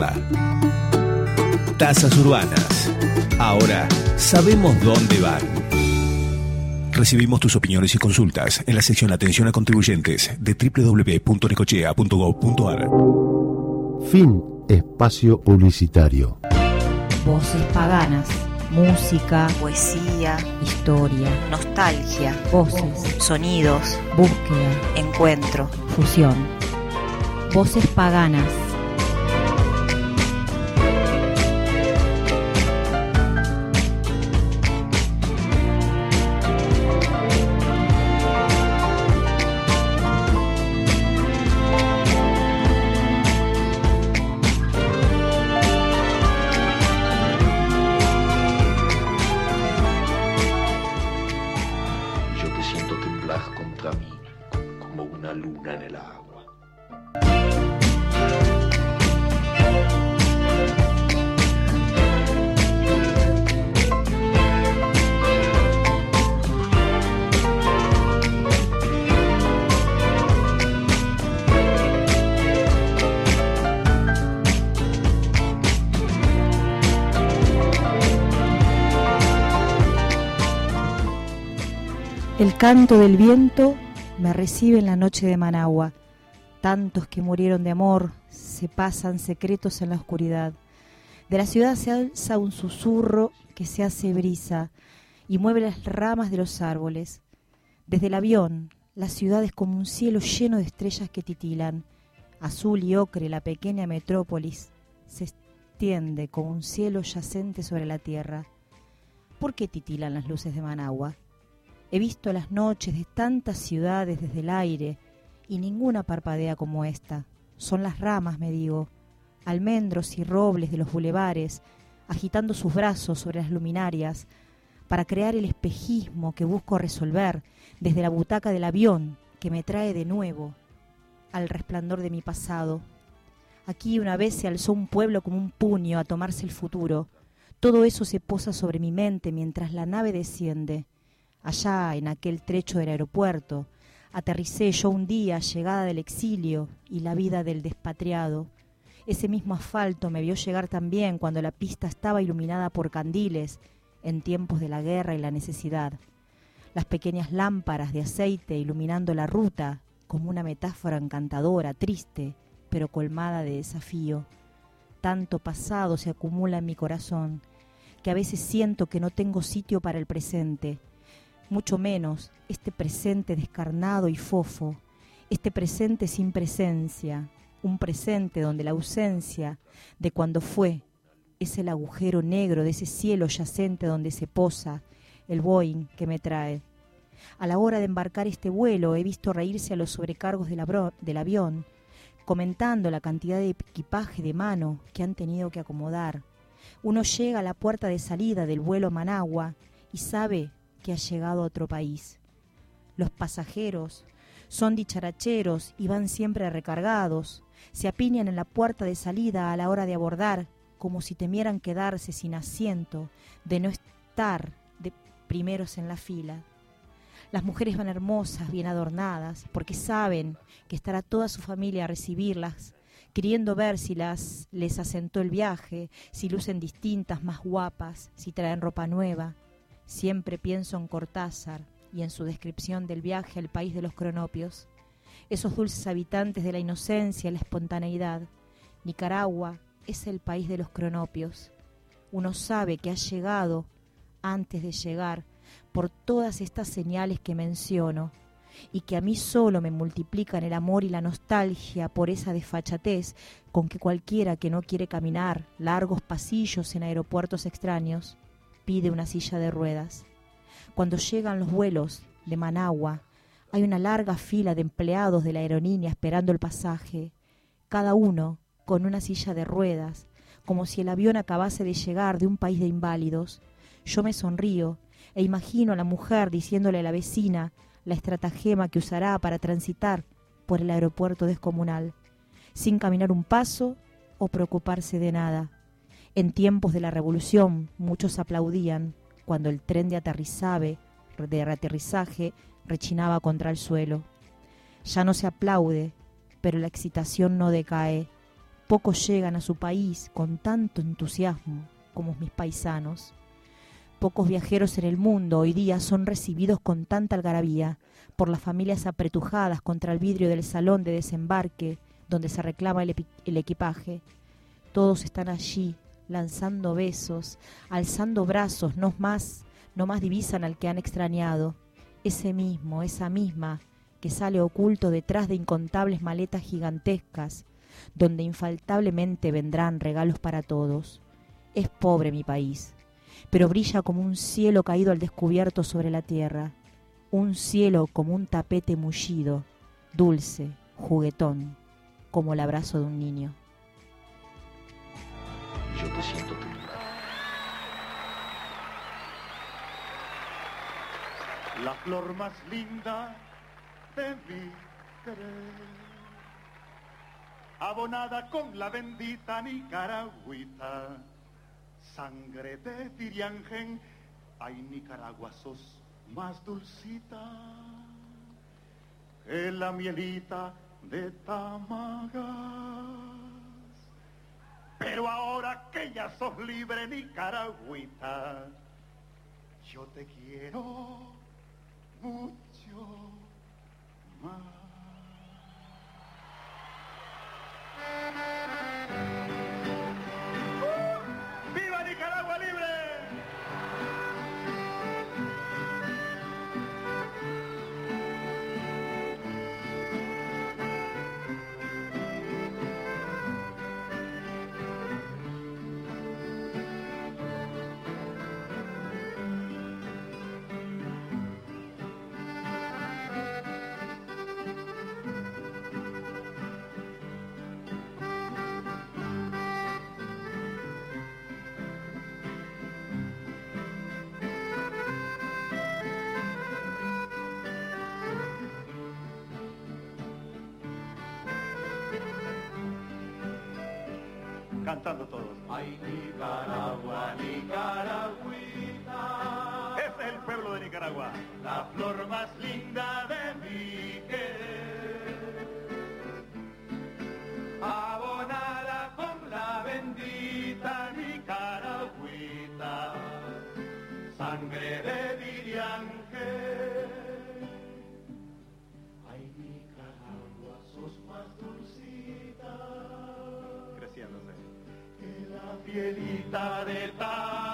conocerla. Tasas Urbanas. Ahora sabemos dónde van. Recibimos tus opiniones y consultas en la sección Atención a Contribuyentes de www.necochea.gov.ar. Fin espacio publicitario. Voces paganas. Música, poesía, historia, nostalgia, voces, sonidos, búsqueda, encuentro. fusión. Voces paganas. Canto del viento me recibe en la noche de Managua. Tantos que murieron de amor se pasan secretos en la oscuridad. De la ciudad se alza un susurro que se hace brisa y mueve las ramas de los árboles. Desde el avión, la ciudad es como un cielo lleno de estrellas que titilan. Azul y ocre, la pequeña metrópolis se extiende como un cielo yacente sobre la tierra. ¿Por qué titilan las luces de Managua? He visto las noches de tantas ciudades desde el aire y ninguna parpadea como esta. Son las ramas, me digo, almendros y robles de los bulevares, agitando sus brazos sobre las luminarias para crear el espejismo que busco resolver desde la butaca del avión que me trae de nuevo al resplandor de mi pasado. Aquí una vez se alzó un pueblo como un puño a tomarse el futuro. Todo eso se posa sobre mi mente mientras la nave desciende. Allá, en aquel trecho del aeropuerto, aterricé yo un día, llegada del exilio y la vida del despatriado. Ese mismo asfalto me vio llegar también cuando la pista estaba iluminada por candiles en tiempos de la guerra y la necesidad. Las pequeñas lámparas de aceite iluminando la ruta como una metáfora encantadora, triste, pero colmada de desafío. Tanto pasado se acumula en mi corazón que a veces siento que no tengo sitio para el presente mucho menos este presente descarnado y fofo, este presente sin presencia, un presente donde la ausencia de cuando fue es el agujero negro de ese cielo yacente donde se posa el Boeing que me trae. A la hora de embarcar este vuelo he visto reírse a los sobrecargos del, del avión, comentando la cantidad de equipaje de mano que han tenido que acomodar. Uno llega a la puerta de salida del vuelo a Managua y sabe que ha llegado a otro país. Los pasajeros son dicharacheros y van siempre recargados. Se apiñan en la puerta de salida a la hora de abordar, como si temieran quedarse sin asiento, de no estar de primeros en la fila. Las mujeres van hermosas, bien adornadas, porque saben que estará toda su familia a recibirlas, queriendo ver si las les asentó el viaje, si lucen distintas, más guapas, si traen ropa nueva. Siempre pienso en Cortázar y en su descripción del viaje al país de los cronopios, esos dulces habitantes de la inocencia y la espontaneidad. Nicaragua es el país de los cronopios. Uno sabe que ha llegado antes de llegar por todas estas señales que menciono y que a mí solo me multiplican el amor y la nostalgia por esa desfachatez con que cualquiera que no quiere caminar largos pasillos en aeropuertos extraños pide una silla de ruedas. Cuando llegan los vuelos de Managua, hay una larga fila de empleados de la aerolínea esperando el pasaje, cada uno con una silla de ruedas, como si el avión acabase de llegar de un país de inválidos. Yo me sonrío e imagino a la mujer diciéndole a la vecina la estratagema que usará para transitar por el aeropuerto descomunal, sin caminar un paso o preocuparse de nada. En tiempos de la revolución muchos aplaudían cuando el tren de aterrizaje, rechinaba contra el suelo. Ya no se aplaude, pero la excitación no decae. pocos llegan a su país con tanto entusiasmo como mis paisanos. Pocos viajeros en el mundo hoy día son recibidos con tanta algarabía por las familias apretujadas contra el vidrio del salón de desembarque donde se reclama el equipaje. Todos están allí, lanzando besos, alzando brazos, no más, no más divisan al que han extrañado. Ese mismo, esa misma, que sale oculto detrás de incontables maletas gigantescas, donde infaltablemente vendrán regalos para todos. Es pobre mi país, pero brilla como un cielo caído al descubierto sobre la tierra, un cielo como un tapete mullido, dulce, juguetón, como el abrazo de un niño. Yo te siento temblar. La flor más linda de mi querer, abonada con la bendita nicaragüita, sangre de Tiriangen, ay Nicaragua sos más dulcita que la mielita de Tamagas. Pero ahora que ya sos libre nicaragüita, yo te quiero mucho más. Cantando todos. Ay, Nicaragua, Nicaragüita. Es el pueblo de Nicaragua. La flor más linda de mi querer. Pielita de Tamaga.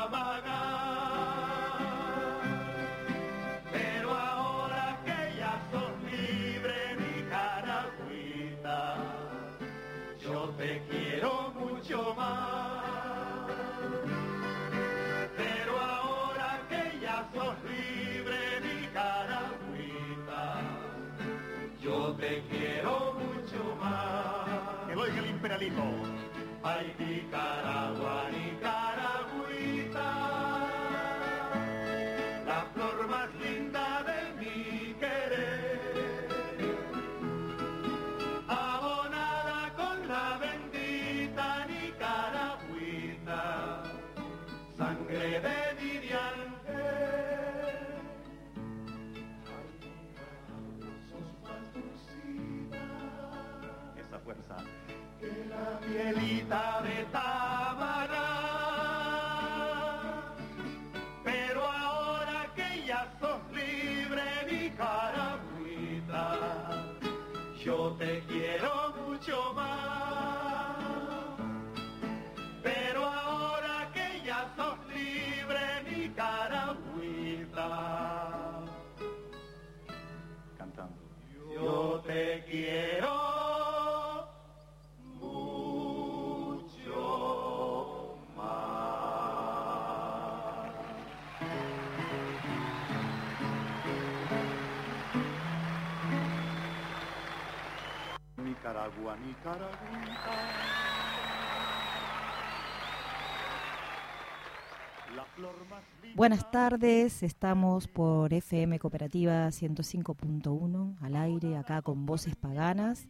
Buenas tardes, estamos por FM Cooperativa 105.1 al aire, acá con voces paganas.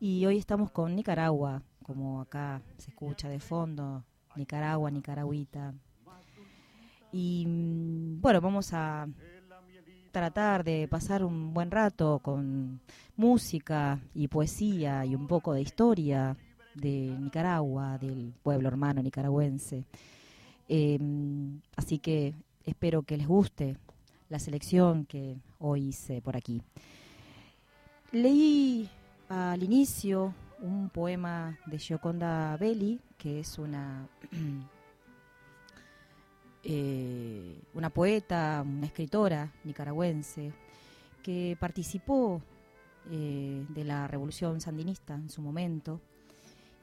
Y hoy estamos con Nicaragua, como acá se escucha de fondo, Nicaragua, Nicaragüita. Y mm, bueno, vamos a tratar de pasar un buen rato con música y poesía y un poco de historia de Nicaragua, del pueblo hermano nicaragüense. Eh, así que espero que les guste la selección que hoy hice por aquí. Leí al inicio un poema de Gioconda Belli, que es una, eh, una poeta, una escritora nicaragüense, que participó eh, de la revolución sandinista en su momento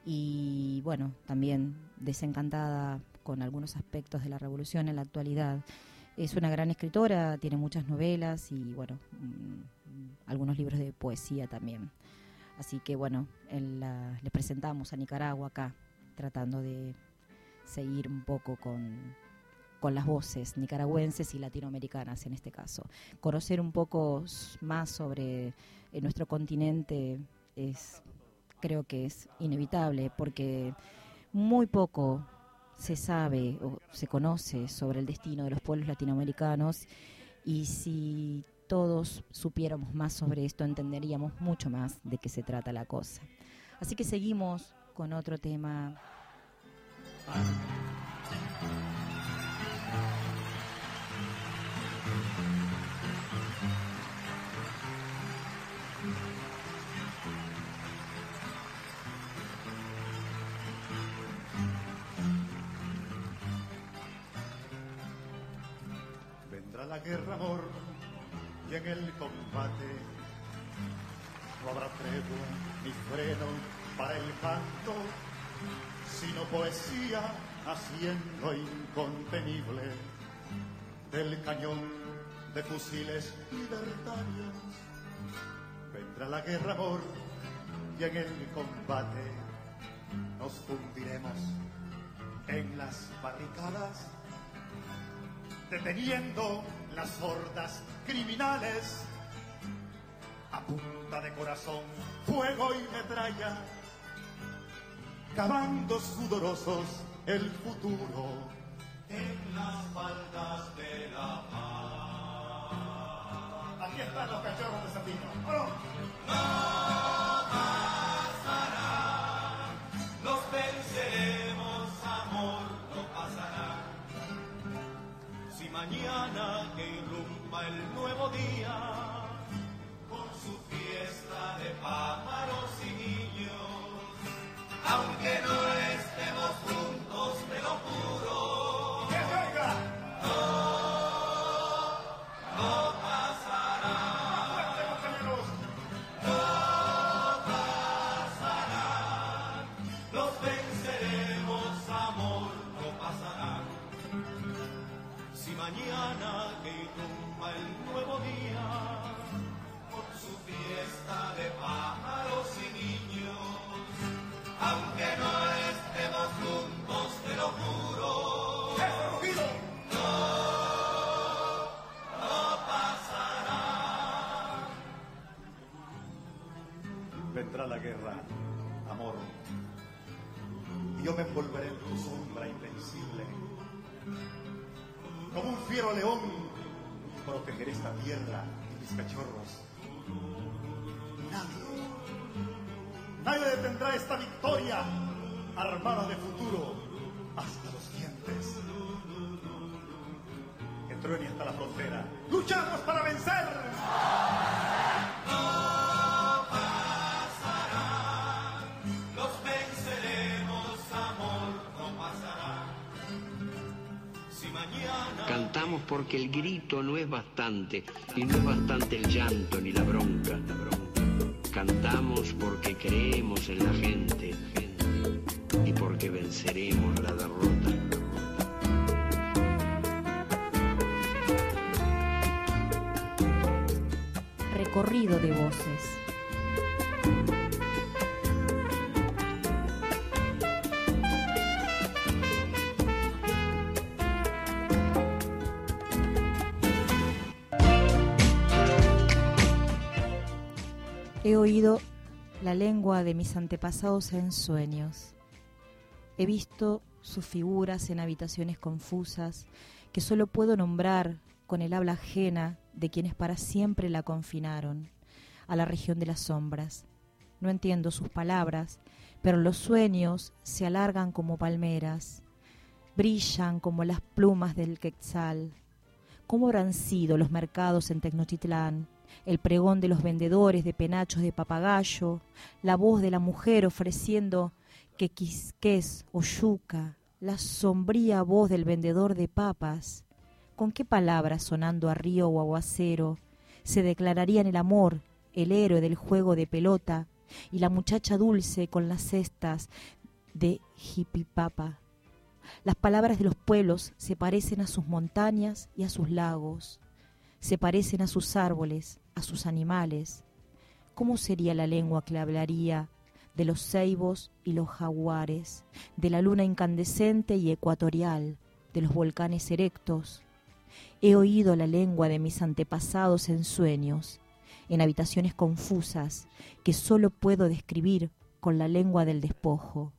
y bueno, también desencantada con algunos aspectos de la revolución en la actualidad. Es una gran escritora, tiene muchas novelas y bueno, mm, algunos libros de poesía también. Así que bueno, le presentamos a Nicaragua acá, tratando de seguir un poco con, con las voces nicaragüenses y latinoamericanas en este caso. Conocer un poco más sobre eh, nuestro continente es creo que es inevitable porque muy poco se sabe o se conoce sobre el destino de los pueblos latinoamericanos y si todos supiéramos más sobre esto entenderíamos mucho más de qué se trata la cosa. Así que seguimos con otro tema. La guerra, amor, y en el combate no habrá tregua ni freno para el canto, sino poesía haciendo incontenible del cañón de fusiles libertarios. Vendrá la guerra, amor, y en el combate nos fundiremos en las barricadas deteniendo las hordas criminales. A punta de corazón, fuego y metralla, cavando sudorosos el futuro en las faldas de la paz. Aquí están los cachorros de Sabino. ¡Oh! No con su fiesta de pájaros y niños, aunque no porque el grito no es bastante, y no es bastante el llanto ni la bronca. Cantamos porque creemos en la gente y porque venceremos la derrota. Recorrido de voces. He oído la lengua de mis antepasados en sueños. He visto sus figuras en habitaciones confusas que solo puedo nombrar con el habla ajena de quienes para siempre la confinaron a la región de las sombras, no entiendo sus palabras, pero los sueños se alargan como palmeras, brillan como las plumas del quetzal. ¿Cómo habrán sido los mercados en Tecnotitlán? El pregón de los vendedores de penachos de papagayo, la voz de la mujer ofreciendo quequisqués o yuca, la sombría voz del vendedor de papas. ¿Con qué palabras sonando a río o aguacero se declararían el amor, el héroe del juego de pelota, y la muchacha dulce con las cestas de jipipapa. Las palabras de los pueblos se parecen a sus montañas y a sus lagos, se parecen a sus árboles, a sus animales. ¿Cómo sería la lengua que le hablaría de los ceibos y los jaguares, de la luna incandescente y ecuatorial, de los volcanes erectos? He oído la lengua de mis antepasados en sueños, en habitaciones confusas que sólo puedo describir con la lengua del despojo.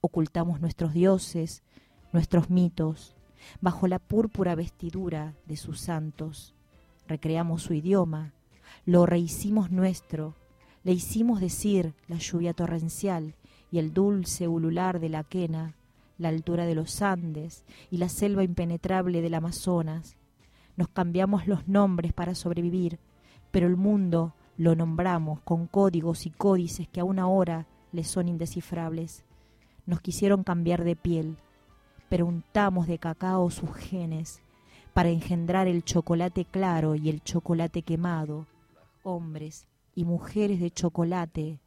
Ocultamos nuestros dioses, nuestros mitos, bajo la púrpura vestidura de sus santos. Recreamos su idioma, lo rehicimos nuestro, le hicimos decir la lluvia torrencial y el dulce ulular de la quena, la altura de los Andes y la selva impenetrable del Amazonas. Nos cambiamos los nombres para sobrevivir, pero el mundo lo nombramos con códigos y códices que aún ahora le son indescifrables. Nos quisieron cambiar de piel, pero untamos de cacao sus genes para engendrar el chocolate claro y el chocolate quemado, hombres y mujeres de chocolate,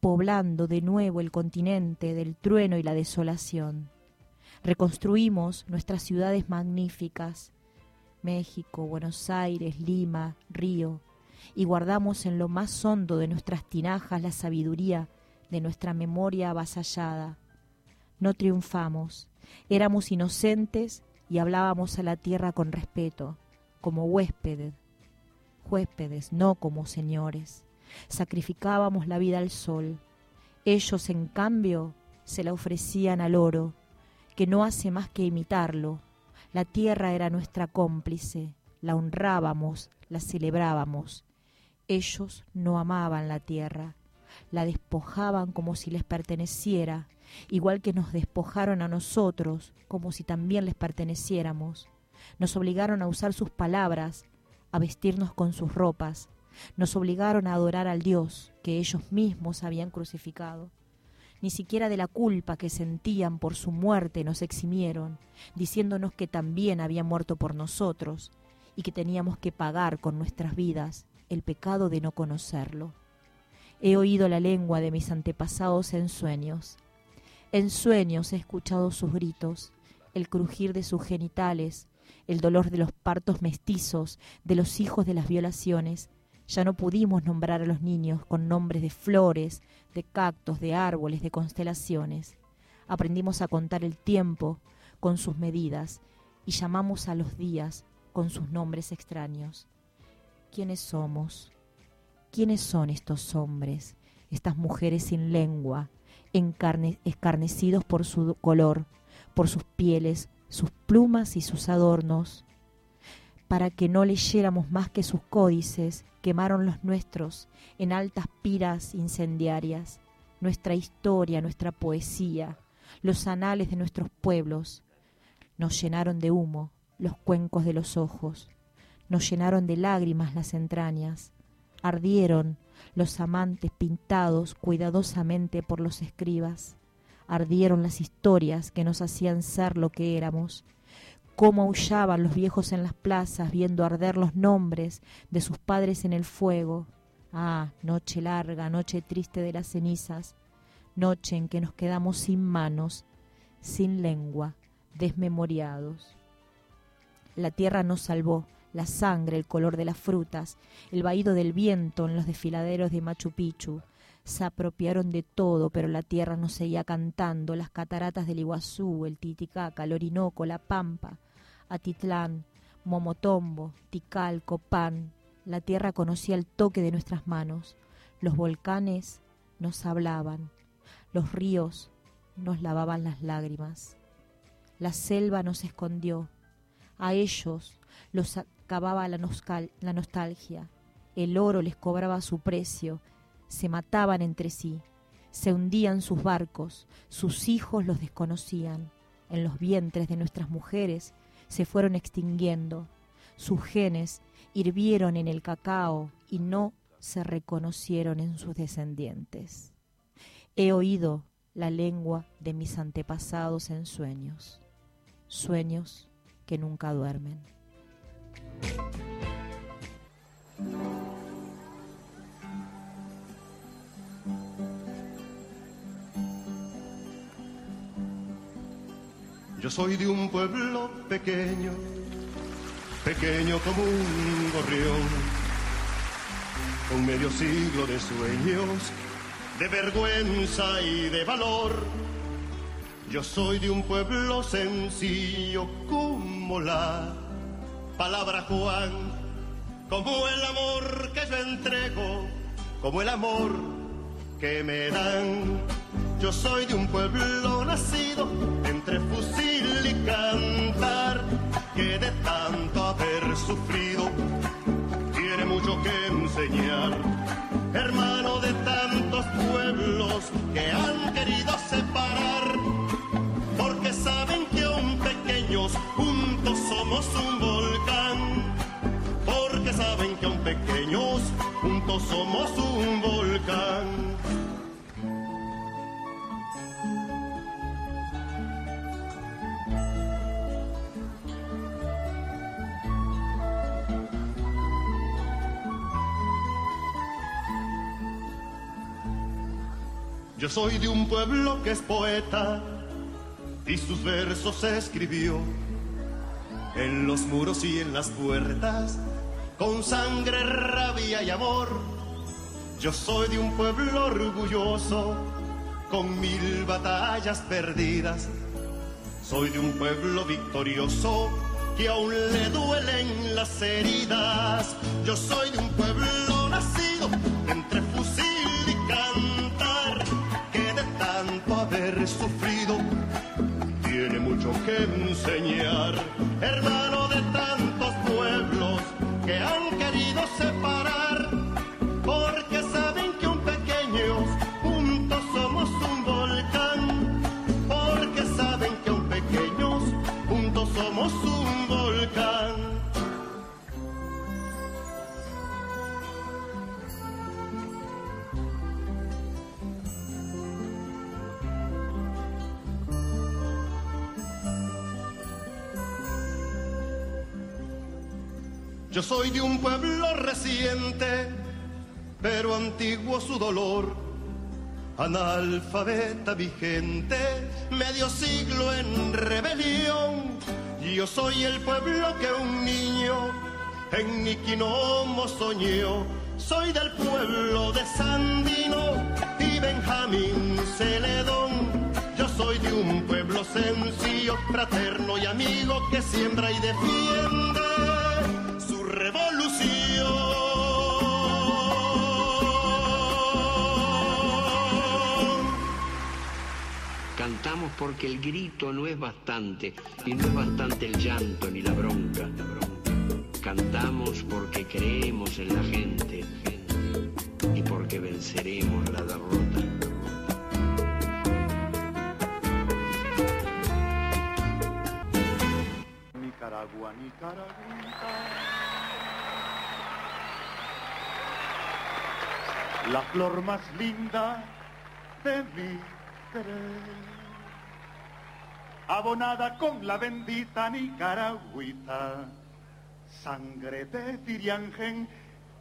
poblando de nuevo el continente del trueno y la desolación. Reconstruimos nuestras ciudades magníficas, México, Buenos Aires, Lima, Río, y guardamos en lo más hondo de nuestras tinajas la sabiduría de nuestra memoria avasallada. No triunfamos, éramos inocentes y hablábamos a la tierra con respeto, como huéspedes, huéspedes, no como señores. Sacrificábamos la vida al sol. Ellos, en cambio, se la ofrecían al oro, que no hace más que imitarlo, la tierra era nuestra cómplice, la honrábamos, la celebrábamos. Ellos no amaban la tierra, la despojaban como si les perteneciera, igual que nos despojaron a nosotros como si también les perteneciéramos. Nos obligaron a usar sus palabras, a vestirnos con sus ropas, nos obligaron a adorar al Dios que ellos mismos habían crucificado ni siquiera de la culpa que sentían por su muerte nos eximieron, diciéndonos que también había muerto por nosotros y que teníamos que pagar con nuestras vidas el pecado de no conocerlo. He oído la lengua de mis antepasados en sueños. En sueños he escuchado sus gritos, el crujir de sus genitales, el dolor de los partos mestizos, de los hijos de las violaciones, ya no pudimos nombrar a los niños con nombres de flores, de cactos, de árboles, de constelaciones. Aprendimos a contar el tiempo con sus medidas y llamamos a los días con sus nombres extraños. ¿Quiénes somos? ¿Quiénes son estos hombres, estas mujeres sin lengua, escarnecidos por su color, por sus pieles, sus plumas y sus adornos? para que no leyéramos más que sus códices, quemaron los nuestros en altas piras incendiarias, nuestra historia, nuestra poesía, los anales de nuestros pueblos. Nos llenaron de humo los cuencos de los ojos, nos llenaron de lágrimas las entrañas, ardieron los amantes pintados cuidadosamente por los escribas, ardieron las historias que nos hacían ser lo que éramos, cómo aullaban los viejos en las plazas viendo arder los nombres de sus padres en el fuego. Ah, noche larga, noche triste de las cenizas, noche en que nos quedamos sin manos, sin lengua, desmemoriados. La tierra nos salvó, la sangre, el color de las frutas, el vaído del viento en los desfiladeros de Machu Picchu. Se apropiaron de todo, pero la tierra nos seguía cantando, las cataratas del Iguazú, el Titicaca, el Orinoco, la Pampa, Atitlán, Momotombo, Tikal, Copán. La tierra conocía el toque de nuestras manos. Los volcanes nos hablaban. Los ríos nos lavaban las lágrimas. La selva nos escondió. A ellos los acababa la, la nostalgia. El oro les cobraba su precio. se mataban entre sí, se hundían sus barcos, sus hijos los desconocían, en los vientres de nuestras mujeres se fueron extinguiendo, sus genes hirvieron en el cacao y no se reconocieron en sus descendientes. He oído la lengua de mis antepasados en sueños, sueños que nunca duermen. Yo soy de un pueblo pequeño, pequeño como un gorrión, con medio siglo de sueños, de vergüenza y de valor. Yo soy de un pueblo sencillo como la palabra Juan, como el amor que yo entrego, como el amor que me dan. Yo soy de un pueblo nacido entre fusil y cantar, que de tanto haber sufrido tiene mucho que enseñar. Hermano de tantos pueblos que han querido separar, somos un volcán. Porque saben que aún pequeños juntos somos un volcán. Yo soy de un pueblo que es poeta y sus versos escribió en los muros y en las puertas con sangre, rabia y amor. Yo soy de un pueblo orgulloso con mil batallas perdidas. Soy de un pueblo victorioso que aún le duelen las heridas. Yo soy de un pueblo que enseñar, hermano Yo soy de un pueblo reciente, pero antiguo su dolor. Analfabeta vigente, medio siglo en rebelión. Yo soy el pueblo que un niño en Niquinomo soñó. Soy del pueblo de Sandino y Benjamín Celedón. Yo soy de un pueblo sencillo, fraterno y amigo que siembra y defiende revolución. Cantamos porque el grito no es bastante, y no es bastante el llanto ni la bronca. Cantamos porque creemos en la gente y porque venceremos la derrota. Nicaragua, Nicaragua. La flor más linda de mi querer. Abonada con la bendita Nicaragüita. Sangre de Tiriangen.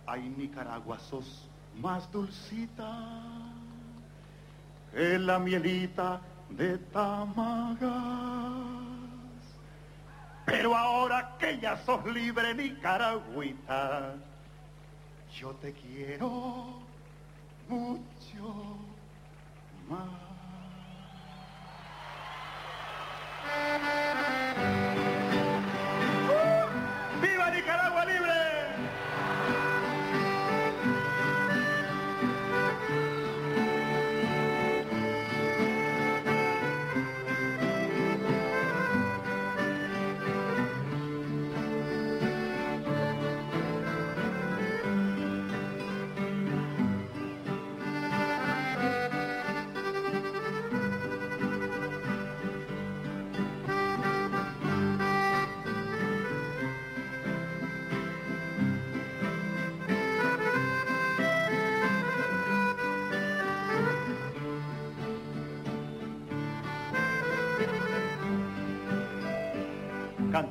Ay, Nicaragua, sos más dulcita que la mielita de Tamagas. Pero ahora que ya sos libre, Nicaragüita, yo te quiero mucho más.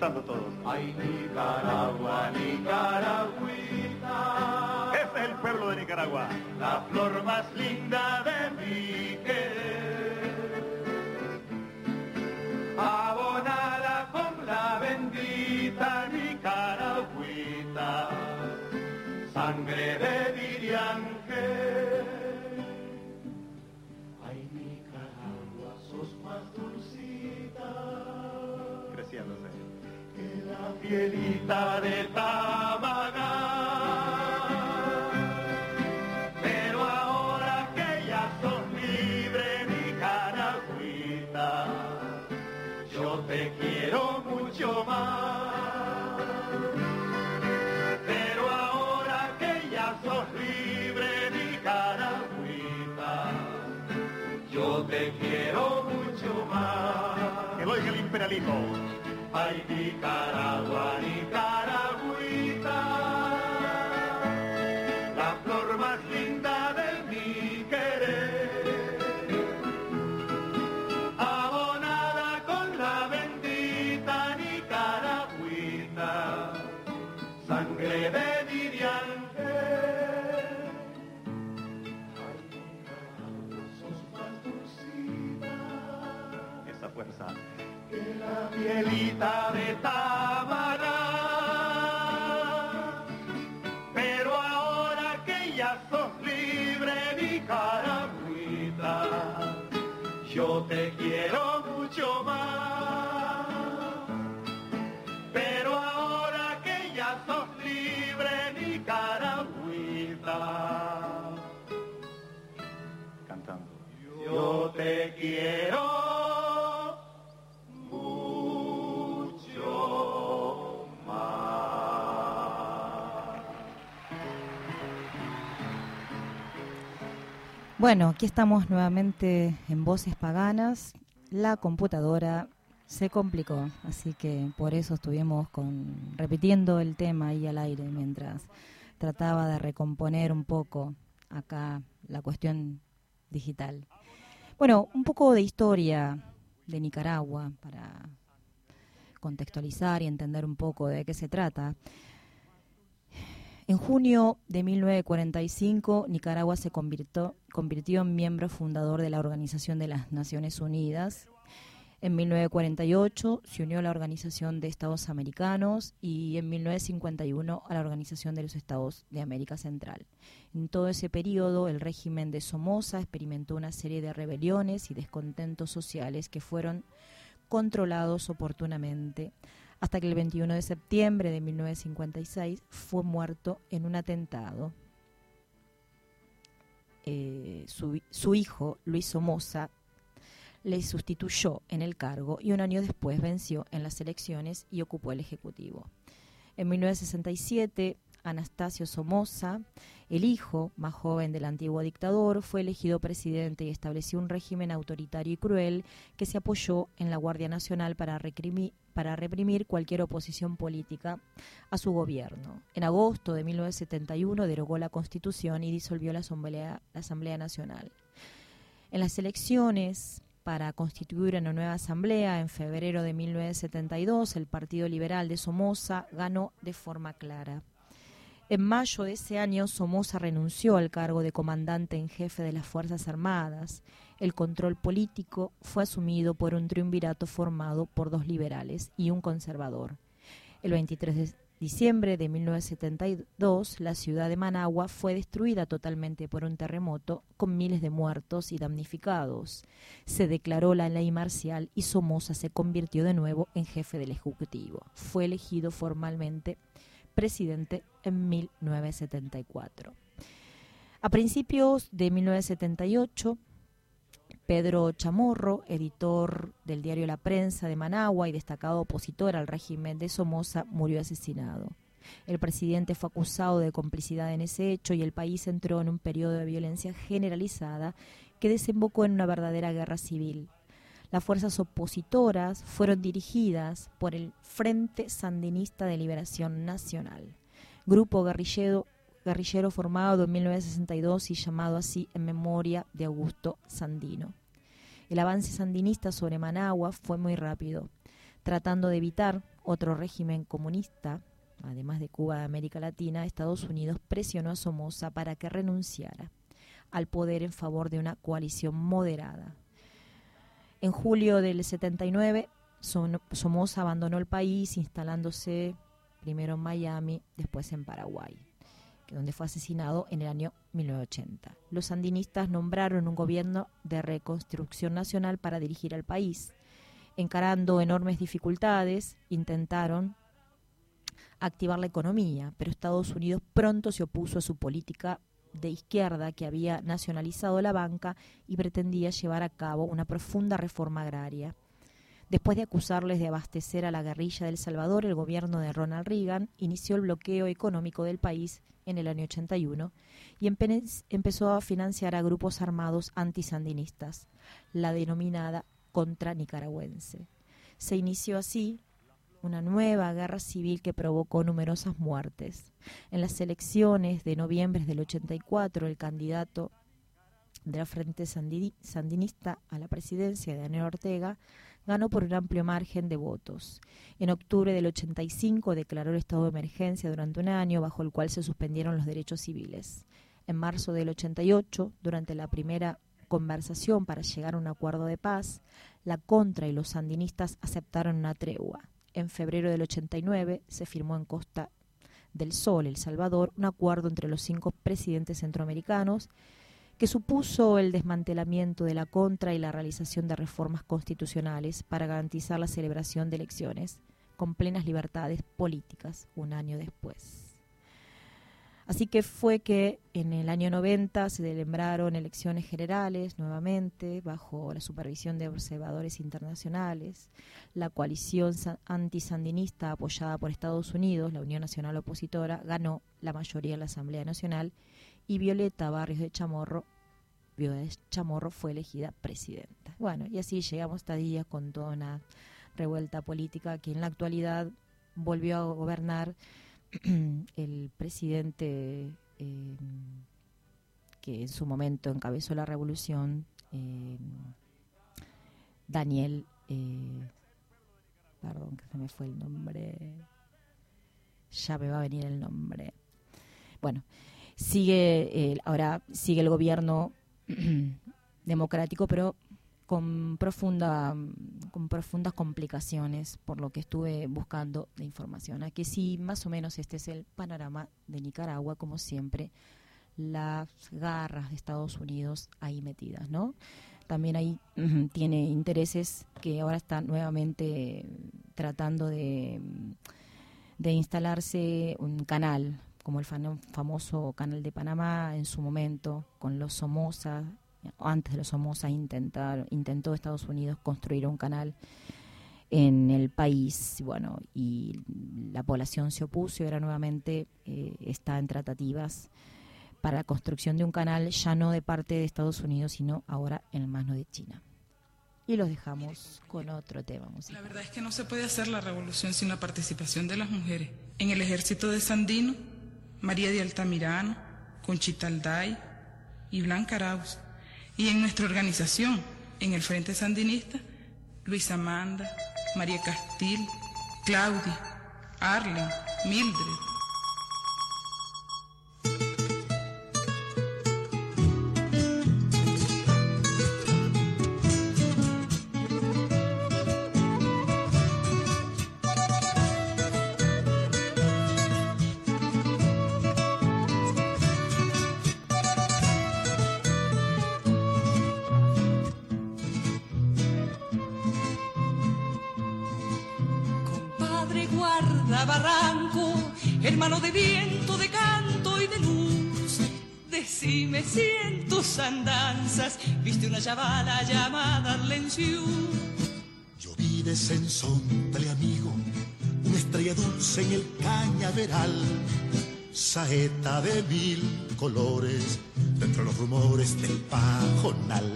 Cantando todos. Ay, Nicaragua, Nicaragüita. Ese es el pueblo de Nicaragua. La flor más linda de pielita de Tamagá. Ay, Nicaragua, de Tabará. Pero ahora que ya sos libre, Nicaragüita, yo te quiero mucho más. Pero ahora que ya sos libre, Nicaragüita, Cantando. yo te quiero Bueno, aquí estamos nuevamente en Voces Paganas. La computadora se complicó, así que por eso estuvimos con, repitiendo el tema ahí al aire mientras trataba de recomponer un poco acá la cuestión digital. Bueno, un poco de historia de Nicaragua para contextualizar y entender un poco de qué se trata. En junio de 1945, Nicaragua se convirtió, en miembro fundador de la Organización de las Naciones Unidas. En 1948 se unió a la Organización de Estados Americanos y en 1951 a la Organización de los Estados de América Central. En todo ese periodo, el régimen de Somoza experimentó una serie de rebeliones y descontentos sociales que fueron controlados oportunamente hasta que el 21 de septiembre de 1956 fue muerto en un atentado. Eh, su, su hijo, Luis Somoza, le sustituyó en el cargo y un año después venció en las elecciones y ocupó el Ejecutivo. En 1967, Anastasio Somoza, el hijo más joven del antiguo dictador, fue elegido presidente y estableció un régimen autoritario y cruel que se apoyó en la Guardia Nacional para, reprimi- para reprimir cualquier oposición política a su gobierno. En agosto de 1971 derogó la Constitución y disolvió la Asamblea Nacional. En las elecciones para constituir una nueva asamblea en febrero de 1972, el Partido Liberal de Somoza ganó de forma clara. En mayo de ese año, Somoza renunció al cargo de comandante en jefe de las Fuerzas Armadas. El control político fue asumido por un triunvirato formado por dos liberales y un conservador. El 23 de diciembre de 1972, la ciudad de Managua fue destruida totalmente por un terremoto con miles de muertos y damnificados. Se declaró la ley marcial y Somoza se convirtió de nuevo en jefe del Ejecutivo. Fue elegido formalmente presidente en 1974. A principios de 1978, Pedro Chamorro, editor del diario La Prensa de Managua y destacado opositor al régimen de Somoza, murió asesinado. El presidente fue acusado de complicidad en ese hecho y el país entró en un periodo de violencia generalizada que desembocó en una verdadera guerra civil. Las fuerzas opositoras fueron dirigidas por el Frente Sandinista de Liberación Nacional, grupo guerrillero, formado en 1962 y llamado así en memoria de Augusto Sandino. El avance sandinista sobre Managua fue muy rápido, tratando de evitar otro régimen comunista, además de Cuba de América Latina, Estados Unidos presionó a Somoza para que renunciara al poder en favor de una coalición moderada. En julio del 79, Somoza abandonó el país, instalándose primero en Miami, después en Paraguay, donde fue asesinado en el año 1980. Los sandinistas nombraron un gobierno de reconstrucción nacional para dirigir al país. Encarando enormes dificultades, intentaron activar la economía, pero Estados Unidos pronto se opuso a su política de izquierda que había nacionalizado la banca y pretendía llevar a cabo una profunda reforma agraria. Después de acusarles de abastecer a la guerrilla del Salvador, el gobierno de Ronald Reagan inició el bloqueo económico del país en el año 81 y empezó a financiar a grupos armados antisandinistas, la denominada contra nicaragüense. Se inició así una nueva guerra civil que provocó numerosas muertes. En las elecciones de noviembre del 84, el candidato de la Frente Sandinista a la presidencia, Daniel Ortega, ganó por un amplio margen de votos. En octubre del 85 declaró el estado de emergencia durante un año, bajo el cual se suspendieron los derechos civiles. En marzo del 88, durante la primera conversación para llegar a un acuerdo de paz, la contra y los sandinistas aceptaron una tregua. En febrero del 89 se firmó en Costa del Sol, El Salvador, un acuerdo entre los cinco presidentes centroamericanos que supuso el desmantelamiento de la contra y la realización de reformas constitucionales para garantizar la celebración de elecciones con plenas libertades políticas un año después. Así que fue que en el año 90 se celebraron elecciones generales nuevamente bajo la supervisión de observadores internacionales. La coalición antisandinista apoyada por Estados Unidos, la Unión Nacional Opositora, ganó la mayoría en la Asamblea Nacional y Violeta Barrios de Chamorro, de Chamorro fue elegida presidenta. Bueno, y así llegamos hasta día con toda una revuelta política que en la actualidad volvió a gobernar el presidente eh, que en su momento encabezó la revolución, eh, Daniel, eh, perdón que se me fue el nombre, ya me va a venir el nombre. Bueno, sigue, ahora sigue el gobierno democrático, pero con, profunda, con profundas complicaciones, por lo que estuve buscando de información. Aquí sí, más o menos este es el panorama de Nicaragua, como siempre, las garras de Estados Unidos ahí metidas, ¿no? También ahí tiene intereses que ahora están nuevamente tratando de, de instalarse un canal, como el famoso canal de Panamá en su momento, con los Somoza, antes de los Somoza intentar, intentó Estados Unidos construir un canal en el país, bueno, y la población se opuso y ahora nuevamente eh, está en tratativas para la construcción de un canal ya no de parte de Estados Unidos, sino ahora en mano de China. Y los dejamos con otro tema La verdad es que no se puede hacer la revolución sin la participación de las mujeres. En el ejército de Sandino, María de Altamirano, Conchita Alday y Blanca Arauz y en nuestra organización, en el Frente Sandinista, Luisa Amanda, María Castil, Claudia, Arlen, Mildred, Sensontle amigo, una estrella dulce en el cañaveral, saeta de mil colores, dentro de los rumores del pajonal.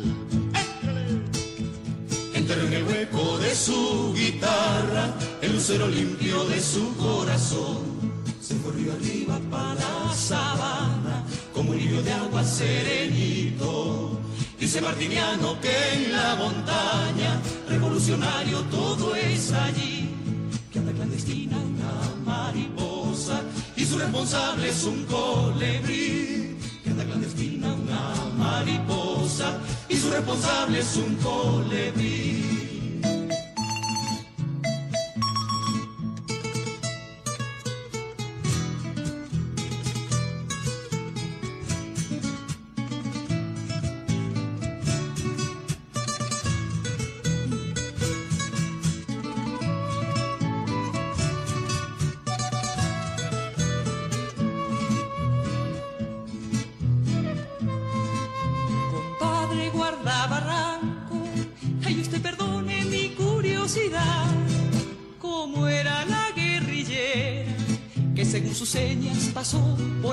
Entró en el hueco de su guitarra, el lucero limpio de su corazón se río arriba para la sabana, como un hilo de agua serenito. Dice Martiniano que en la montaña, revolucionario todo es allí, que anda clandestina una mariposa y su responsable es un colibrí. Que anda clandestina una mariposa y su responsable es un colibrí.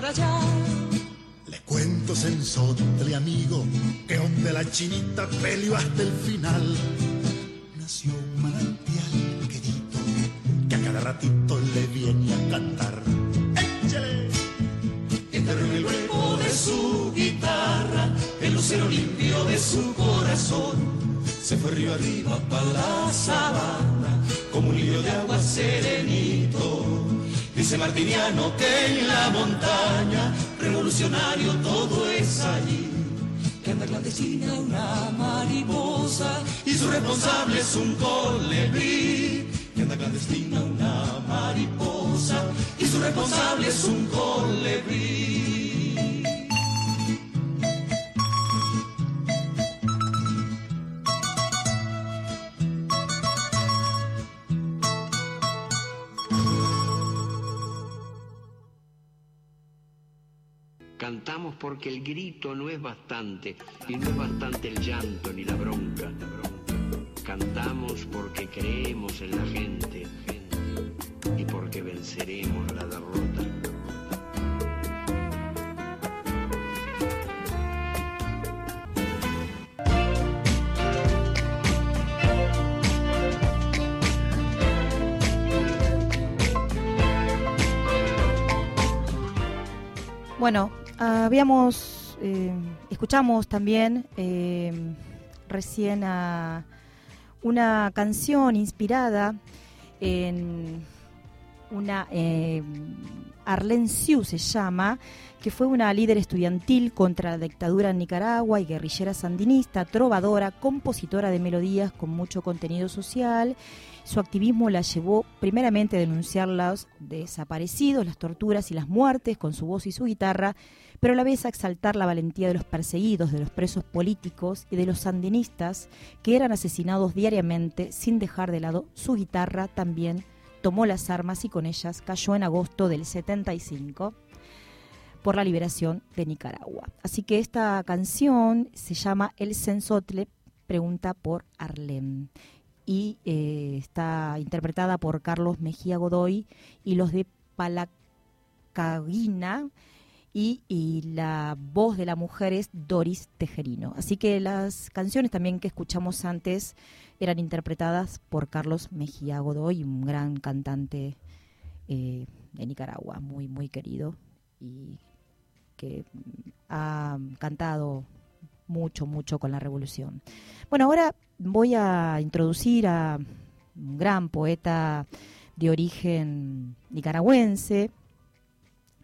Por? Le cuento sensotle, amigo, que donde la chinita peleó hasta el final. Nació un manantial querido, que a cada ratito le viene a cantar. ¡Échale! En el hueco de su guitarra el lucero limpio de su corazón. Se fue río arriba para la Martiniano que en la montaña revolucionario todo es allí. Que anda clandestina una mariposa y su responsable es un colibrí. Que anda clandestina una mariposa y su responsable es un colibrí. Porque el grito no es bastante, y no es bastante el llanto ni la bronca. Cantamos porque creemos en la gente, y porque venceremos la derrota. Bueno, habíamos, eh, escuchamos también eh, recién a una canción inspirada en una eh, Arlene se llama, que fue una líder estudiantil contra la dictadura en Nicaragua y guerrillera sandinista, trovadora, compositora de melodías con mucho contenido social. Su activismo la llevó primeramente a denunciar los desaparecidos, las torturas y las muertes con su voz y su guitarra, pero a la vez a exaltar la valentía de los perseguidos, de los presos políticos y de los sandinistas que eran asesinados diariamente sin dejar de lado su guitarra también tomó las armas y con ellas cayó en agosto del 75 por la liberación de Nicaragua. Así que esta canción se llama El Sensotle, pregunta por Arlem, y eh, está interpretada por Carlos Mejía Godoy y los de Palacaguina. Y, la voz de la mujer es Doris Tejerino. Así que las canciones también que escuchamos antes eran interpretadas por Carlos Mejía Godoy, un gran cantante eh, de Nicaragua, muy, muy querido y que mm, ha cantado mucho, mucho con la revolución. Bueno, ahora voy a introducir a un gran poeta de origen nicaragüense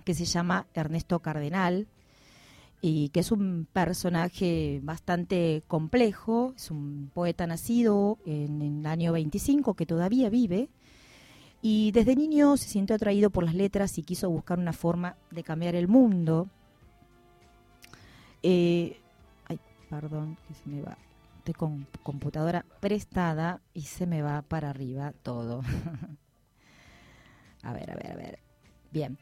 que se llama Ernesto Cardenal y que es un personaje bastante complejo, es un poeta nacido en, el año 25 que todavía vive y desde niño se sintió atraído por las letras y quiso buscar una forma de cambiar el mundo. Eh, ay, perdón, que se me va. Estoy con computadora prestada y se me va para arriba todo. a ver, a ver, a ver. Bien.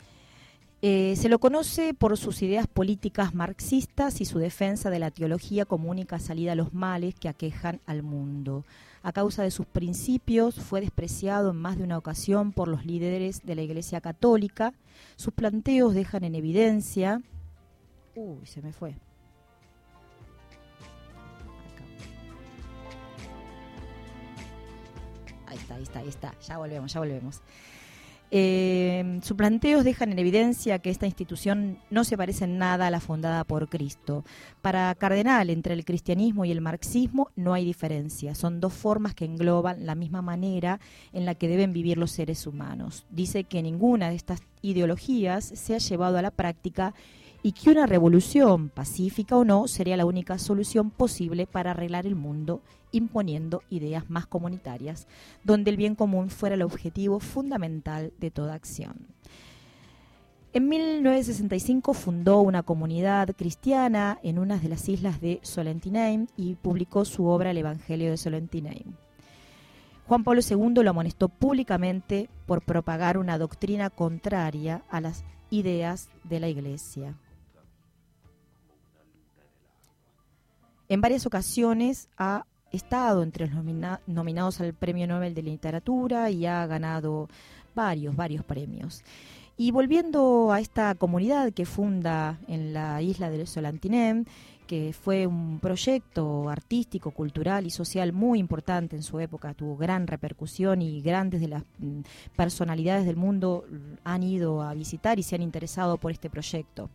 Eh, se lo conoce por sus ideas políticas marxistas y su defensa de la teología como única salida a los males que aquejan al mundo. A causa de sus principios fue despreciado en más de una ocasión por los líderes de la Iglesia Católica. Sus planteos dejan en evidencia... Uy, se me fue. Ahí está, ahí está, ahí está. Ya volvemos, ya volvemos. Eh, sus planteos dejan en evidencia que esta institución no se parece en nada a la fundada por Cristo. Para Cardenal, entre el cristianismo y el marxismo no hay diferencia. Son dos formas que engloban la misma manera en la que deben vivir los seres humanos. Dice que ninguna de estas ideologías se ha llevado a la práctica y que una revolución, pacífica o no, sería la única solución posible para arreglar el mundo, imponiendo ideas más comunitarias, donde el bien común fuera el objetivo fundamental de toda acción. En 1965 fundó una comunidad cristiana en una de las islas de Solentinaim y publicó su obra El Evangelio de Solentinaim. Juan Pablo II lo amonestó públicamente por propagar una doctrina contraria a las ideas de la Iglesia. En varias ocasiones ha estado entre los nominados al Premio Nobel de Literatura y ha ganado varios, varios premios. Y volviendo a esta comunidad que funda en la isla del Solantinem, que fue un proyecto artístico, cultural y social muy importante en su época, tuvo gran repercusión y grandes de las mm, personalidades del mundo han ido a visitar y se han interesado por este proyecto,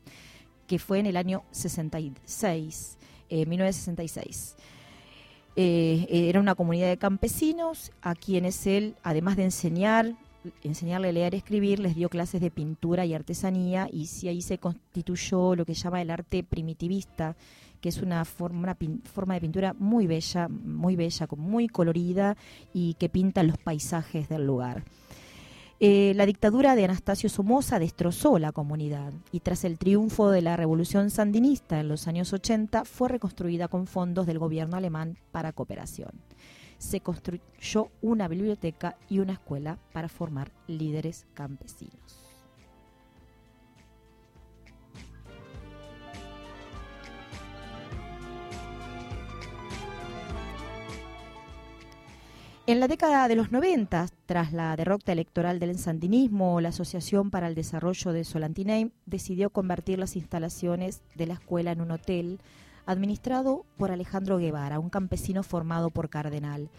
que fue en el año 66. 1966. Eh, era una comunidad de campesinos a quienes él, además de enseñar, enseñarle a leer y escribir, les dio clases de pintura y artesanía y si ahí se constituyó lo que llama el arte primitivista, que es una forma, una forma de pintura muy bella, muy bella, muy colorida y que pinta los paisajes del lugar. Eh, la dictadura de Anastasio Somoza destrozó la comunidad y tras el triunfo de la revolución sandinista en los años 80 fue reconstruida con fondos del gobierno alemán para cooperación. Se construyó una biblioteca y una escuela para formar líderes campesinos. En la década de los 90, tras la derrota electoral del sandinismo, la Asociación para el Desarrollo de Solantiname decidió convertir las instalaciones de la escuela en un hotel administrado por Alejandro Guevara, un campesino formado por Cardenal.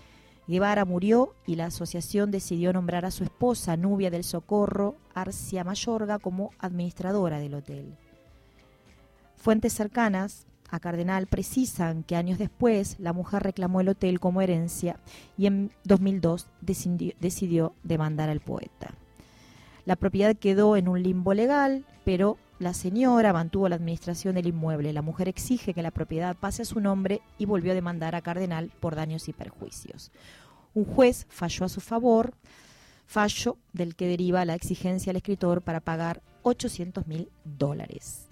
Guevara murió y la asociación decidió nombrar a su esposa, Nubia del Socorro, Arcia Mayorga, como administradora del hotel. Fuentes cercanas a Cardenal precisan que años después la mujer reclamó el hotel como herencia y en 2002 decidió, demandar al poeta. La propiedad quedó en un limbo legal, pero la señora mantuvo la administración del inmueble. La mujer exige que la propiedad pase a su nombre y volvió a demandar a Cardenal por daños y perjuicios. Un juez falló a su favor, fallo del que deriva la exigencia al escritor para pagar 800 mil dólares.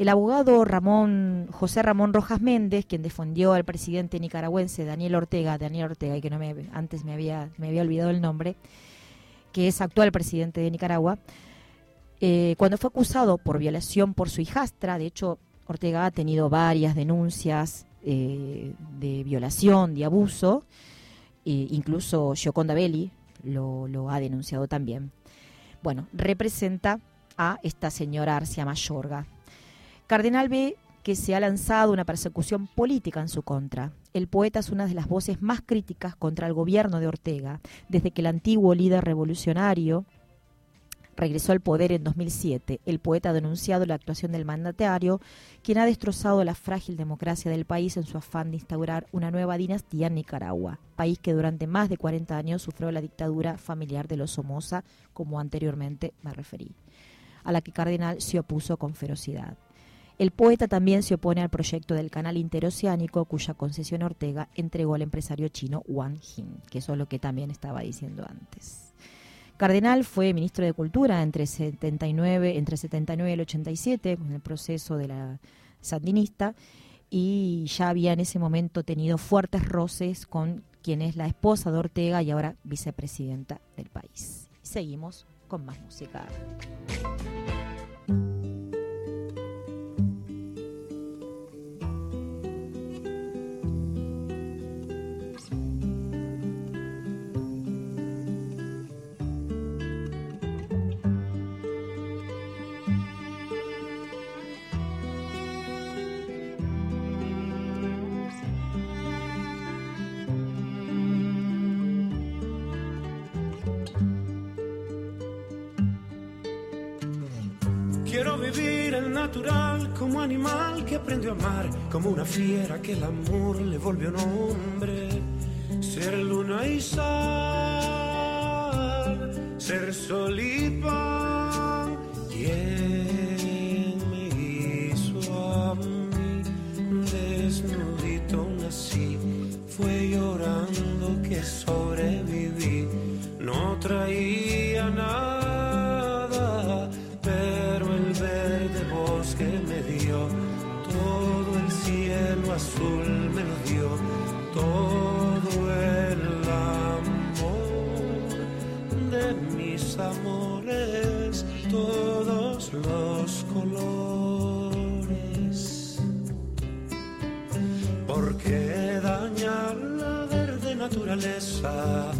El abogado Ramón José Ramón Rojas Méndez, quien defendió al presidente nicaragüense Daniel Ortega, Daniel Ortega, y que no me, antes me había, me había olvidado el nombre, que es actual presidente de Nicaragua, eh, cuando fue acusado por violación por su hijastra, de hecho Ortega ha tenido varias denuncias eh, de violación, de abuso, e incluso Gioconda Belli lo, lo ha denunciado también. Bueno, representa a esta señora Arcia Mayorga, Cardenal ve que se ha lanzado una persecución política en su contra. El poeta es una de las voces más críticas contra el gobierno de Ortega, desde que el antiguo líder revolucionario regresó al poder en 2007. El poeta ha denunciado la actuación del mandatario, quien ha destrozado la frágil democracia del país en su afán de instaurar una nueva dinastía en Nicaragua, país que durante más de 40 años sufrió la dictadura familiar de los Somoza, como anteriormente me referí, a la que Cardenal se opuso con ferocidad. El poeta también se opone al proyecto del canal interoceánico cuya concesión Ortega entregó al empresario chino Wang Jin, que eso es lo que también estaba diciendo antes. Cardenal fue ministro de Cultura entre 79, entre 79 y el 87, con el proceso de la sandinista, y ya había en ese momento tenido fuertes roces con quien es la esposa de Ortega y ahora vicepresidenta del país. Seguimos con más música. Como animal que aprendió a amar, como una fiera que el amor le volvió nombre. Ser luna y sal, ser sol y pan. ¿Quién me hizo a mí? Desnudito nací, fue llorando que sobreviví. No traía Todo el amor de mis amores, todos los colores. ¿Por qué dañar la verde naturaleza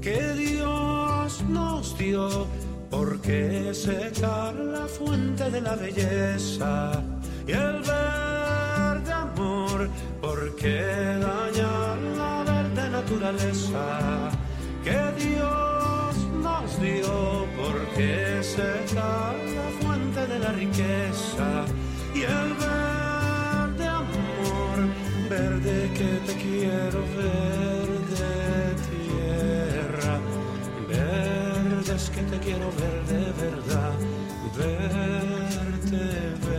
que Dios nos dio? ¿Por qué secar la fuente de la belleza y el verde amor? ¿Por qué dañar la verde naturaleza que Dios nos dio? ¿Por qué secar la fuente de la riqueza y el verde amor? Verde que te quiero ver de tierra, verdes que te quiero ver de verdad, verte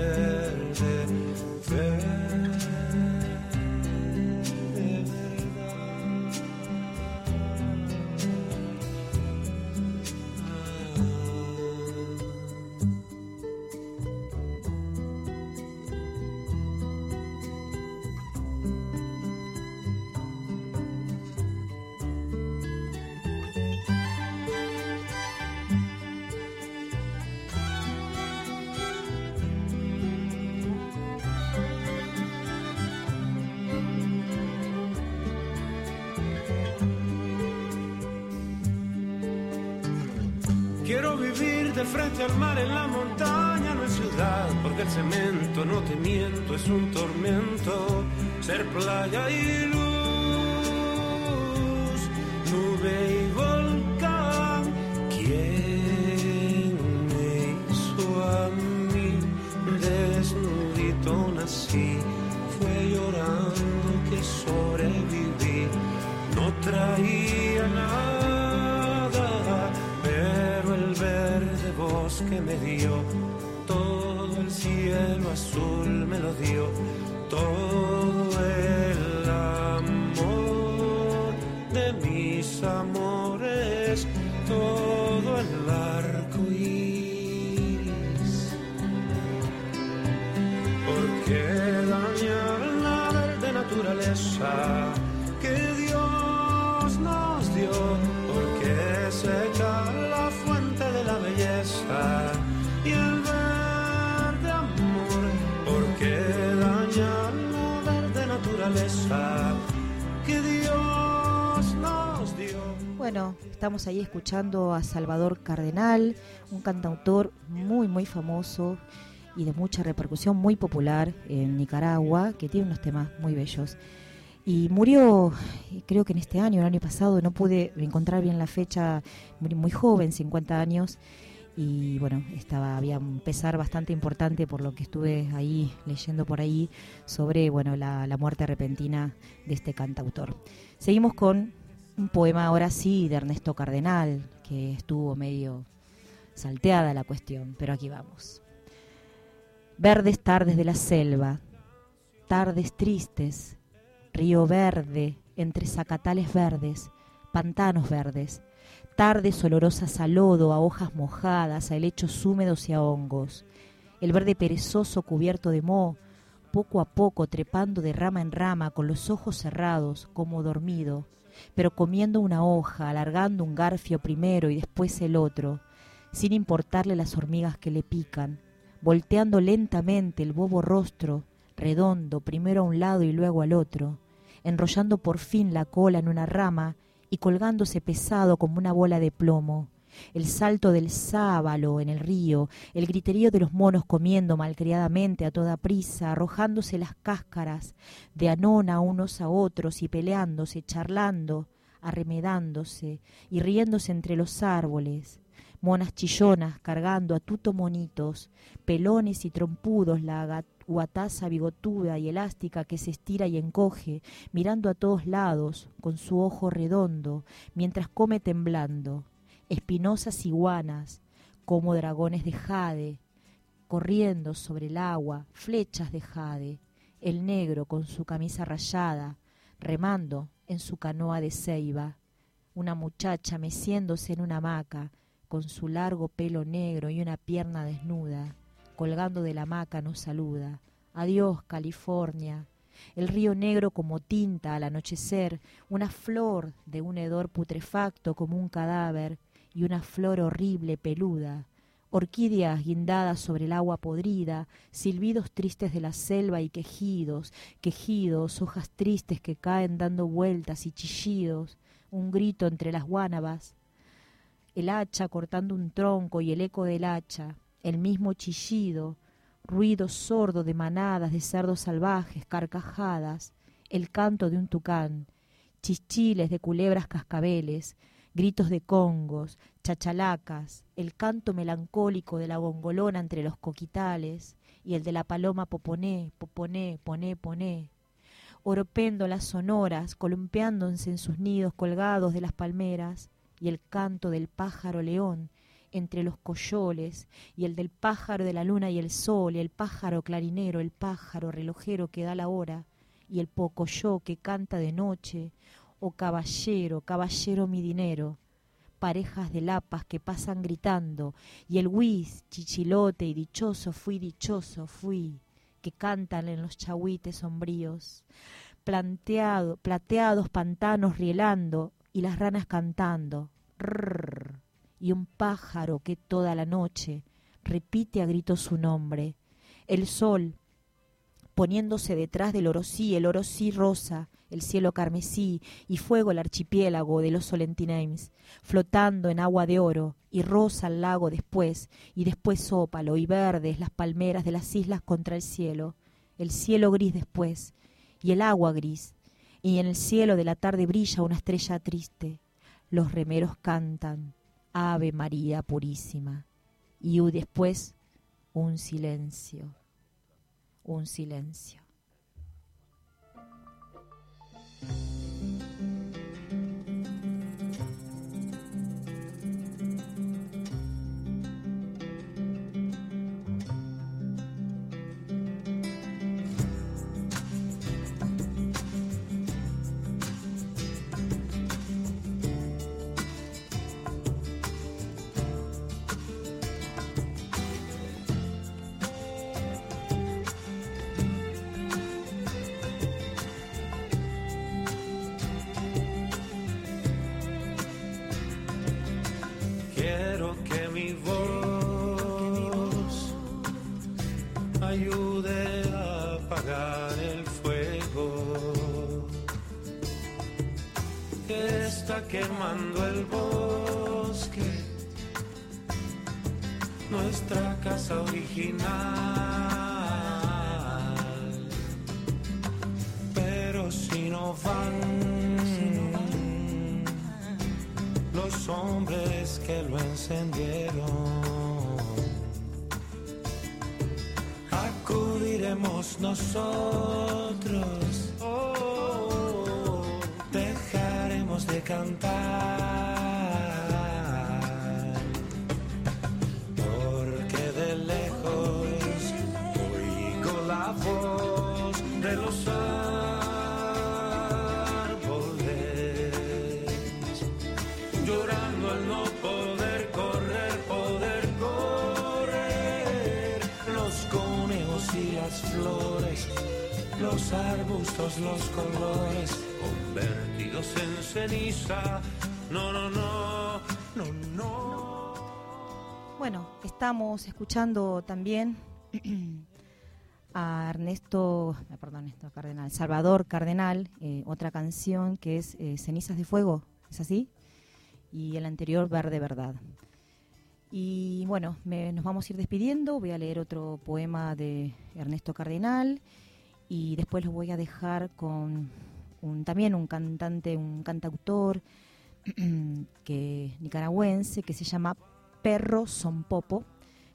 playa y luz, nube y volcán. ¿Quién me hizo a mí? Desnudito nací, fue llorando que sobreviví. No traía nada, pero el verde bosque me dio, todo el cielo azul me lo dio, todo el amor de mis amores, todo el arco iris. ¿Por qué dañar la verde naturaleza Bueno, estamos ahí escuchando a Salvador Cardenal, un cantautor muy, muy famoso y de mucha repercusión, muy popular en Nicaragua, que tiene unos temas muy bellos. Y murió, creo que en este año, el año pasado, no pude encontrar bien la fecha, murió muy joven, 50 años, y bueno, estaba había un pesar bastante importante por lo que estuve ahí leyendo por ahí sobre bueno la, la muerte repentina de este cantautor. Seguimos con un poema ahora sí de Ernesto Cardenal, que estuvo medio salteada la cuestión, pero aquí vamos. Verdes tardes de la selva, tardes tristes, río verde entre zacatales verdes, pantanos verdes, tardes olorosas a lodo, a hojas mojadas, a helechos húmedos y a hongos, el verde perezoso cubierto de moho, poco a poco trepando de rama en rama con los ojos cerrados, como dormido, pero comiendo una hoja, alargando un garfio primero y después el otro, sin importarle las hormigas que le pican, volteando lentamente el bobo rostro, redondo, primero a un lado y luego al otro, enrollando por fin la cola en una rama y colgándose pesado como una bola de plomo, el salto del sábalo en el río, el griterío de los monos comiendo malcriadamente a toda prisa, arrojándose las cáscaras de anona unos a otros y peleándose, charlando, arremedándose y riéndose entre los árboles, monas chillonas cargando a tuto monitos, pelones y trompudos, la guataza bigotuda y elástica que se estira y encoge, mirando a todos lados, con su ojo redondo, mientras come temblando, espinosas iguanas, como dragones de jade, corriendo sobre el agua, flechas de jade, el negro con su camisa rayada, remando en su canoa de ceiba, una muchacha meciéndose en una hamaca, con su largo pelo negro y una pierna desnuda, colgando de la hamaca nos saluda. Adiós, California. El río negro como tinta al anochecer, una flor de un hedor putrefacto como un cadáver, y una flor horrible peluda, orquídeas guindadas sobre el agua podrida, silbidos tristes de la selva y quejidos, quejidos, hojas tristes que caen dando vueltas y chillidos, un grito entre las guánabas, el hacha cortando un tronco y el eco del hacha, el mismo chillido, ruido sordo de manadas de cerdos salvajes, carcajadas, el canto de un tucán, chichiles de culebras cascabeles, gritos de congos, chachalacas, el canto melancólico de la gongolona entre los coquitales y el de la paloma poponé, poponé, poné, poné, oropéndolas sonoras, columpiándose en sus nidos colgados de las palmeras, y el canto del pájaro león entre los coyoles, y el del pájaro de la luna y el sol, y el pájaro clarinero, el pájaro relojero que da la hora, y el pocoyo que canta de noche, oh caballero, caballero mi dinero, parejas de lapas que pasan gritando, y el whis, chichilote y dichoso fui, dichoso fui, que cantan en los chahuites sombríos, planteado, plateados pantanos rielando, y las ranas cantando, y un pájaro que toda la noche repite a gritos su nombre, el sol poniéndose detrás del orosí, el orosí rosa, el cielo carmesí y fuego el archipiélago de los Solentinemes, flotando en agua de oro, y rosa el lago después, y después ópalo y verdes las palmeras de las islas contra el cielo, el cielo gris después, y el agua gris, y en el cielo de la tarde brilla una estrella triste. Los remeros cantan, Ave María Purísima, y después un silencio, un silencio. Ayude a apagar el fuego que está quemando el bosque, nuestra casa original. Pero si no van los hombres que lo encendieron. Nosotros, oh, dejaremos de cantar, arbustos, los colores, convertidos en ceniza. No, no, no, no, no. Bueno, estamos escuchando también a Ernesto, eh, perdón, Ernesto Cardenal, Salvador Cardenal, eh, otra canción que es eh, Cenizas de Fuego, ¿es así? Y el anterior, Verde Verdad. Y bueno, me- nos vamos a ir despidiendo, voy a leer otro poema de Ernesto Cardenal y después los voy a dejar con un, también un cantante, un cantautor que nicaragüense que se llama Perro Son Popo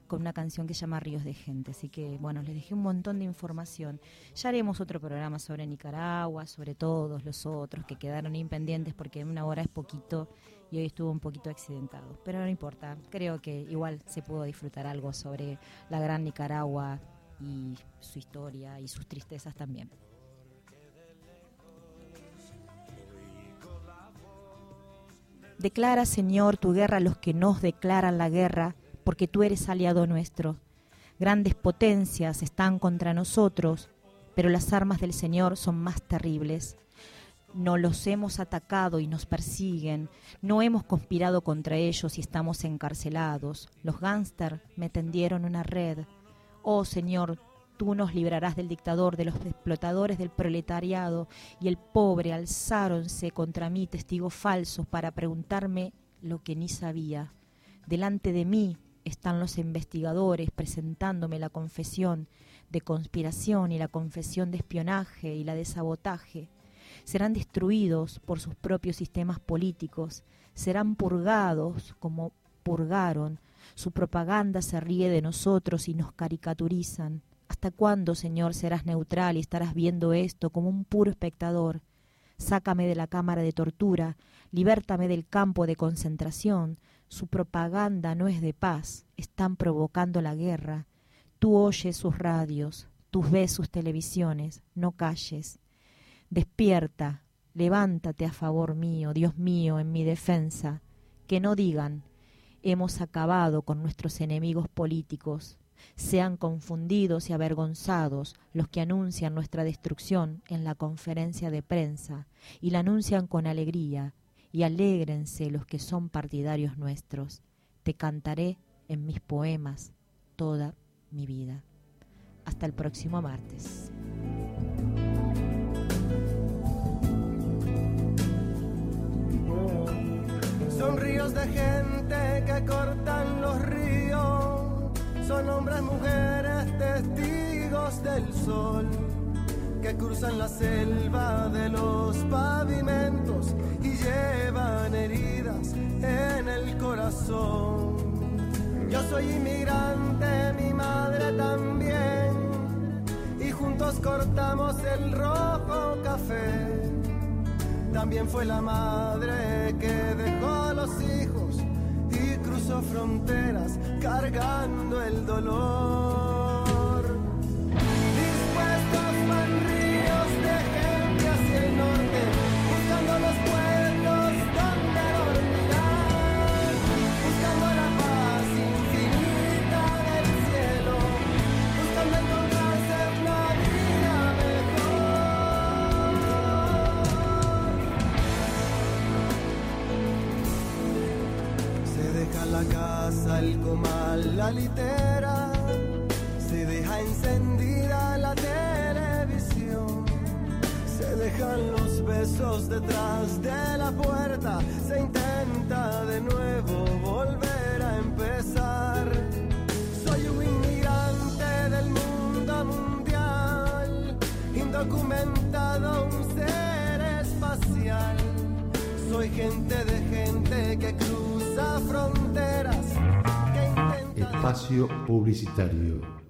con una canción que se llama Ríos de Gente. Así que, bueno, les dejé un montón de información. Ya haremos otro programa sobre Nicaragua, sobre todos los otros que quedaron impendientes porque una hora es poquito y hoy estuvo un poquito accidentado. Pero no importa, creo que igual se pudo disfrutar algo sobre la gran Nicaragua y su historia y sus tristezas también. Declara, Señor, tu guerra a los que nos declaran la guerra porque tú eres aliado nuestro. Grandes potencias están contra nosotros, pero las armas del Señor son más terribles. No los hemos atacado y nos persiguen, no hemos conspirado contra ellos y estamos encarcelados. Los gánster me tendieron una red. Oh Señor, tú nos librarás del dictador, de los explotadores del proletariado, y el pobre alzáronse contra mí testigos falsos para preguntarme lo que ni sabía. Delante de mí están los investigadores presentándome la confesión de conspiración y la confesión de espionaje y la de sabotaje. Serán destruidos por sus propios sistemas políticos, serán purgados como purgaron. Su propaganda se ríe de nosotros y nos caricaturizan. ¿Hasta cuándo, Señor, serás neutral y estarás viendo esto como un puro espectador? Sácame de la cámara de tortura, libértame del campo de concentración, su propaganda no es de paz, están provocando la guerra. Tú oyes sus radios, tú ves sus televisiones, no calles. Despierta, levántate a favor mío, Dios mío, en mi defensa. Que no digan, hemos acabado con nuestros enemigos políticos. Sean confundidos y avergonzados los que anuncian nuestra destrucción en la conferencia de prensa y la anuncian con alegría, y alégrense los que son partidarios nuestros. Te cantaré en mis poemas toda mi vida. Hasta el próximo martes. Son ríos de gente que cortan los ríos, son hombres, mujeres, testigos del sol que cruzan la selva de los pavimentos y llevan heridas en el corazón. Yo soy inmigrante, mi madre también, y juntos cortamos el rojo café. También fue la madre que dejó a los hijos y cruzó fronteras cargando el dolor. El comal, la litera, se deja encendida la televisión, se dejan los besos detrás de la puerta, se intenta de nuevo volver a empezar. Soy un inmigrante del mundo mundial, indocumentado, un ser espacial. Soy gente de gente que cruza fronteras Espacio Publicitario